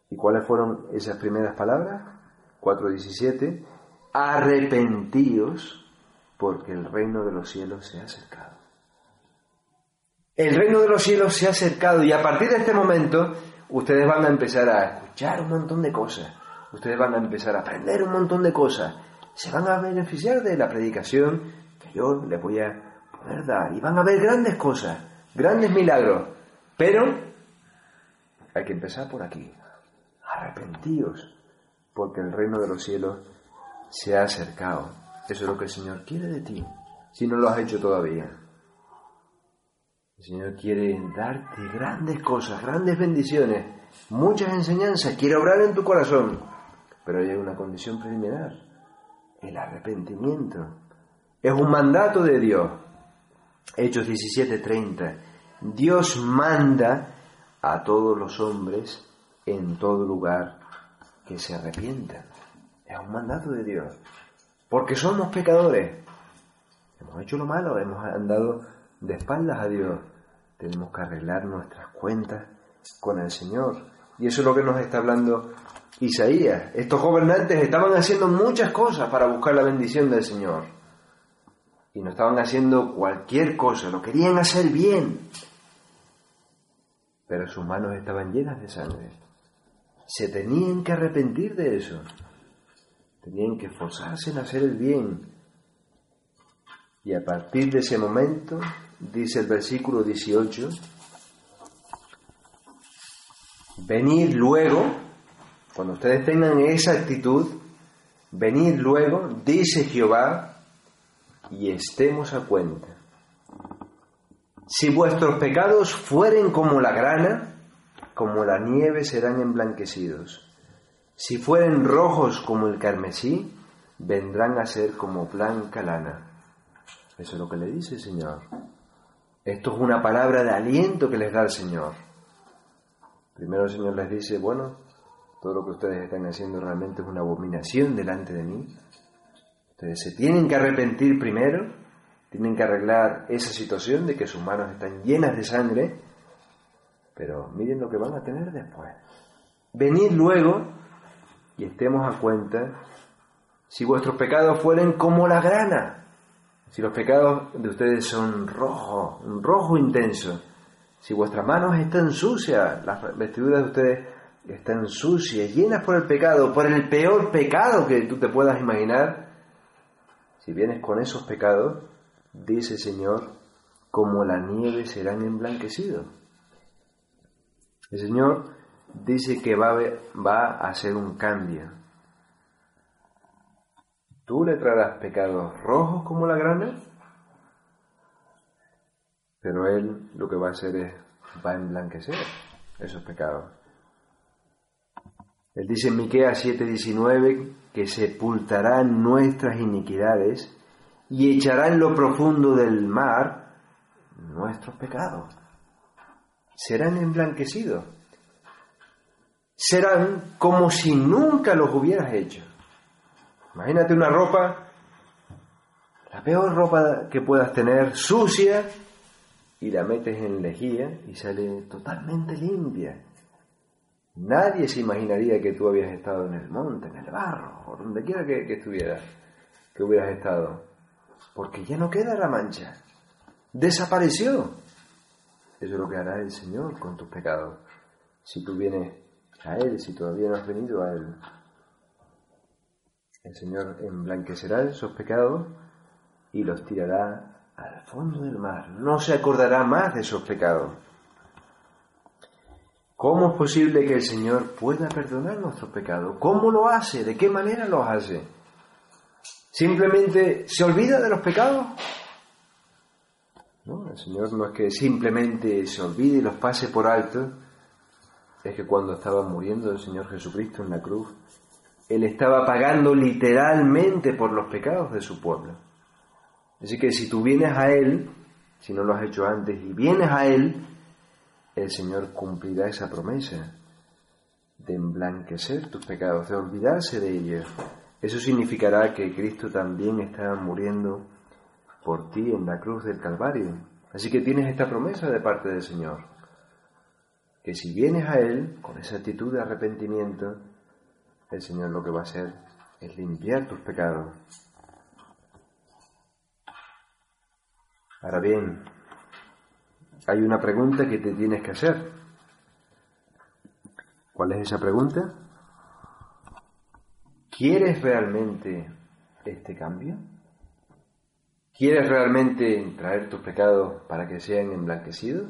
S1: ¿Y cuáles fueron esas primeras palabras? 4.17. Arrepentíos porque el reino de los cielos se ha acercado. El reino de los cielos se ha acercado y a partir de este momento ustedes van a empezar a escuchar un montón de cosas, ustedes van a empezar a aprender un montón de cosas, se van a beneficiar de la predicación que yo les voy a poder dar. Y van a ver grandes cosas, grandes milagros, pero hay que empezar por aquí, arrepentíos, porque el reino de los cielos se ha acercado. Eso es lo que el Señor quiere de ti, si no lo has hecho todavía. El Señor quiere darte grandes cosas, grandes bendiciones, muchas enseñanzas, quiere obrar en tu corazón, pero hay una condición preliminar, el arrepentimiento. Es un mandato de Dios. Hechos 17:30. Dios manda a todos los hombres en todo lugar que se arrepientan. Es un mandato de Dios. Porque somos pecadores. Hemos hecho lo malo, hemos andado de espaldas a Dios. Tenemos que arreglar nuestras cuentas con el Señor. Y eso es lo que nos está hablando Isaías. Estos gobernantes estaban haciendo muchas cosas para buscar la bendición del Señor. Y no estaban haciendo cualquier cosa, lo querían hacer bien. Pero sus manos estaban llenas de sangre. Se tenían que arrepentir de eso. Tenían que esforzarse en hacer el bien. Y a partir de ese momento dice el versículo 18, venid luego, cuando ustedes tengan esa actitud, venid luego, dice Jehová, y estemos a cuenta. Si vuestros pecados fueren como la grana, como la nieve serán emblanquecidos. Si fueren rojos como el carmesí, vendrán a ser como blanca lana. Eso es lo que le dice el Señor. Esto es una palabra de aliento que les da el Señor. Primero el Señor les dice, bueno, todo lo que ustedes están haciendo realmente es una abominación delante de mí. Ustedes se tienen que arrepentir primero, tienen que arreglar esa situación de que sus manos están llenas de sangre, pero miren lo que van a tener después. Venid luego y estemos a cuenta si vuestros pecados fueren como la grana, si los pecados de ustedes son rojo, un rojo intenso, si vuestras manos están sucias, las vestiduras de ustedes están sucias, llenas por el pecado, por el peor pecado que tú te puedas imaginar, si vienes con esos pecados, dice Señor, como la nieve serán emblanquecidos. El Señor dice que va a hacer un cambio. ¿Tú le traerás pecados rojos como la grana? Pero Él lo que va a hacer es, va a emblanquecer esos pecados. Él dice en Miqueas 7:19 que sepultarán nuestras iniquidades y echará en lo profundo del mar nuestros pecados. Serán emblanquecidos. Serán como si nunca los hubieras hecho. Imagínate una ropa, la peor ropa que puedas tener, sucia, y la metes en lejía y sale totalmente limpia. Nadie se imaginaría que tú habías estado en el monte, en el barro, o donde quiera que, estuvieras, que hubieras estado. Porque ya no queda la mancha. Desapareció. Eso es lo que hará el Señor con tus pecados. Si tú vienes a Él, si todavía no has venido a Él. El Señor emblanquecerá esos pecados y los tirará al fondo del mar. No se acordará más de esos pecados. ¿Cómo es posible que el Señor pueda perdonar nuestros pecados? ¿Cómo lo hace? ¿De qué manera los hace? ¿Simplemente se olvida de los pecados? No, el Señor no es que simplemente se olvide y los pase por alto, es que cuando estaba muriendo el Señor Jesucristo en la cruz, él estaba pagando literalmente por los pecados de su pueblo. Así que si tú vienes a Él, si no lo has hecho antes, y vienes a Él, el Señor cumplirá esa promesa de emblanquecer tus pecados, de olvidarse de ellos. Eso significará que Cristo también está muriendo por ti en la cruz del Calvario. Así que tienes esta promesa de parte del Señor, que si vienes a Él con esa actitud de arrepentimiento, el Señor lo que va a hacer es limpiar tus pecados. Ahora bien, hay una pregunta que te tienes que hacer. ¿Cuál es esa pregunta? ¿Quieres realmente este cambio? ¿Quieres realmente traer tus pecados para que sean emblanquecidos?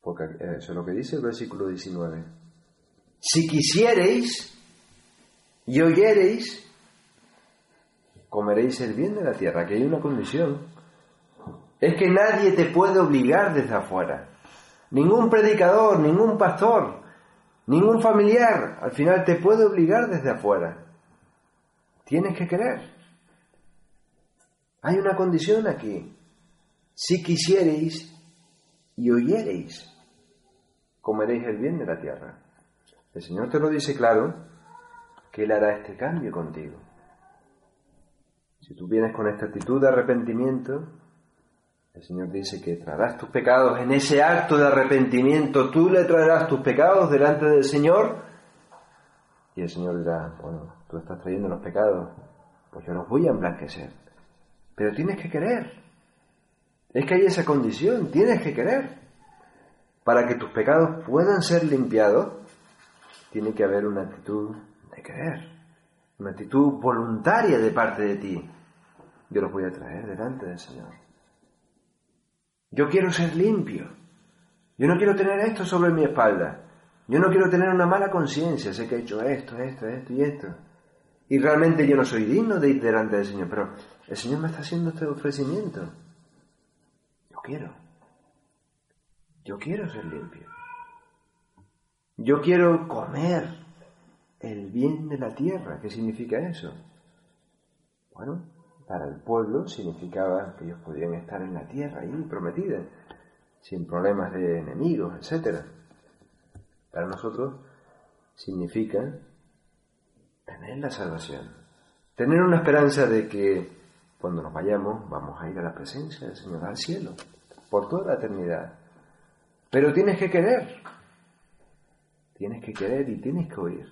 S1: Porque eso es lo que dice el versículo 19 si quisiereis y oyereis, comeréis el bien de la tierra, que hay una condición. Es que nadie te puede obligar desde afuera. Ningún predicador, ningún pastor, ningún familiar, al final te puede obligar desde afuera. Tienes que querer. Hay una condición aquí. Si quisiereis y oyereis, comeréis el bien de la tierra. El Señor te lo dice claro que Él hará este cambio contigo. Si tú vienes con esta actitud de arrepentimiento, el Señor dice que traerás tus pecados en ese acto de arrepentimiento, tú le traerás tus pecados delante del Señor y el Señor dirá, bueno, tú estás trayendo los pecados, pues yo los voy a emblanquecer. Pero tienes que querer. Es que hay esa condición, tienes que querer. Para que tus pecados puedan ser limpiados, tiene que haber una actitud de creer, una actitud voluntaria de parte de ti. Yo los voy a traer delante del Señor. Yo quiero ser limpio. Yo no quiero tener esto sobre mi espalda. Yo no quiero tener una mala conciencia. Sé que he hecho esto, esto, esto y esto. Y realmente yo no soy digno de ir delante del Señor, pero el Señor me está haciendo este ofrecimiento. Yo quiero. Yo quiero ser limpio. Yo quiero comer el bien de la tierra. ¿Qué significa eso? Bueno, para el pueblo significaba que ellos podían estar en la tierra ahí prometida, sin problemas de enemigos, etc. Para nosotros significa tener la salvación, tener una esperanza de que cuando nos vayamos vamos a ir a la presencia del Señor, al cielo, por toda la eternidad. Pero tienes que querer, tienes que querer y tienes que oír.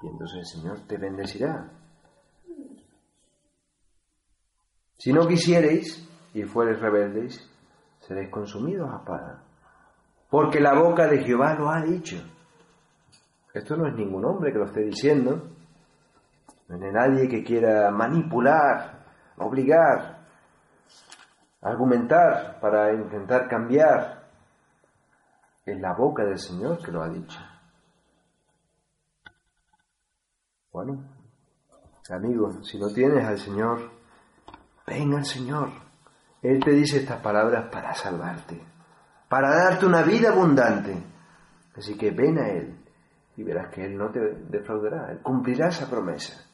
S1: Y entonces el Señor te bendecirá. Si no quisiereis y fuereis rebeldes, seréis consumidos a espada. Porque la boca de Jehová lo ha dicho. Esto no es ningún hombre que lo esté diciendo, no es nadie que quiera manipular, obligar, argumentar para intentar cambiar. Es la boca del Señor que lo ha dicho. Bueno, amigos, si no tienes al Señor, ven al Señor. Él te dice estas palabras para salvarte, para darte una vida abundante. Así que ven a Él y verás que Él no te defraudará, Él cumplirá esa promesa.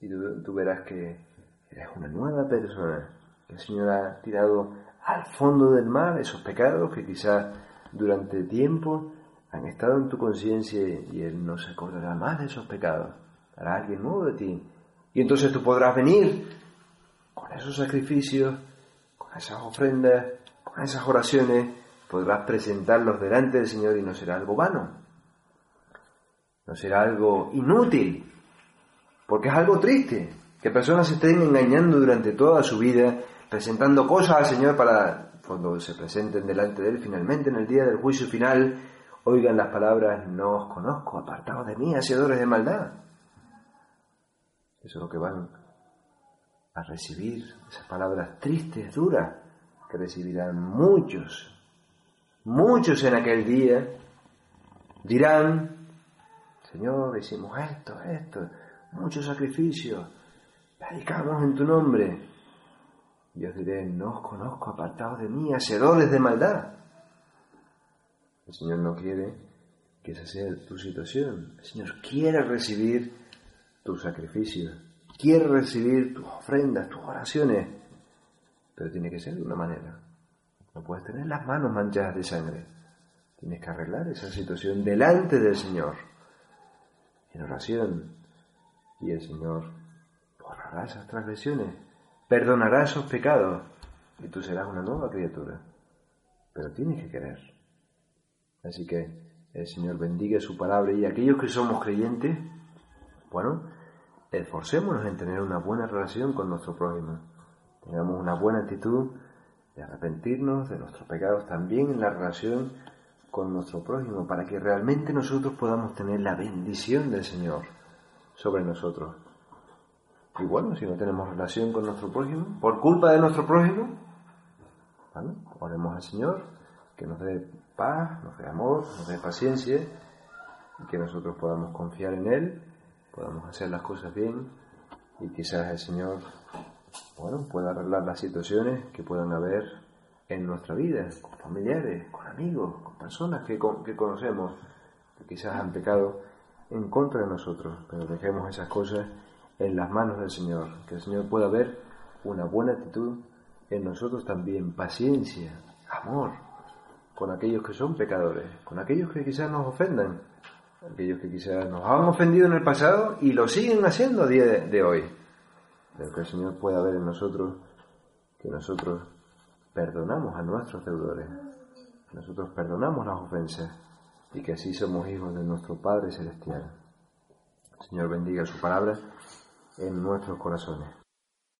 S1: Y tú, verás que eres una nueva persona, que el Señor ha tirado al fondo del mar esos pecados que quizás durante tiempo han estado en tu conciencia y Él no se acordará más de esos pecados. Hará alguien nuevo de ti. Y entonces tú podrás venir con esos sacrificios, con esas ofrendas, con esas oraciones, podrás presentarlos delante del Señor y no será algo vano, no será algo inútil, porque es algo triste que personas se estén engañando durante toda su vida, presentando cosas al Señor para cuando se presenten delante de Él finalmente en el día del juicio final, oigan las palabras, no os conozco, apartados de mí, hacedores de maldad. Eso es lo que van a recibir, esas palabras tristes, duras, que recibirán muchos, muchos en aquel día, dirán, Señor, hicimos esto, esto, muchos sacrificios, predicamos en tu nombre. Yo diré, no os conozco, apartados de mí, hacedores de maldad. El Señor no quiere que esa sea tu situación. El Señor quiere recibir tus sacrificios, quiere recibir tus ofrendas, tus oraciones, pero tiene que ser de una manera. No puedes tener las manos manchadas de sangre. Tienes que arreglar esa situación delante del Señor en oración y el Señor borrará esas transgresiones, perdonará esos pecados y tú serás una nueva criatura. Pero tienes que querer. Así que el Señor bendiga su palabra y aquellos que somos creyentes, bueno, esforcémonos en tener una buena relación con nuestro prójimo. Tengamos una buena actitud de arrepentirnos de nuestros pecados también en la relación con nuestro prójimo para que realmente nosotros podamos tener la bendición del Señor sobre nosotros. Y bueno, si no tenemos relación con nuestro prójimo, por culpa de nuestro prójimo, bueno, oremos al Señor que nos dé paz, nos dé amor, nos dé paciencia y que nosotros podamos confiar en Él, podamos hacer las cosas bien y quizás el Señor, bueno, pueda arreglar las situaciones que puedan haber en nuestra vida, con familiares, con amigos, con personas que, que conocemos, que quizás han pecado en contra de nosotros, pero dejemos esas cosas en las manos del Señor, que el Señor pueda ver una buena actitud en nosotros también, paciencia, amor, con aquellos que son pecadores, con aquellos que quizás nos ofendan, aquellos que quizás nos han ofendido en el pasado y lo siguen haciendo a día de, hoy, pero que el Señor pueda ver en nosotros que nosotros perdonamos a nuestros deudores, nosotros perdonamos las ofensas y que así somos hijos de nuestro Padre Celestial. Señor bendiga su palabra en nuestros corazones.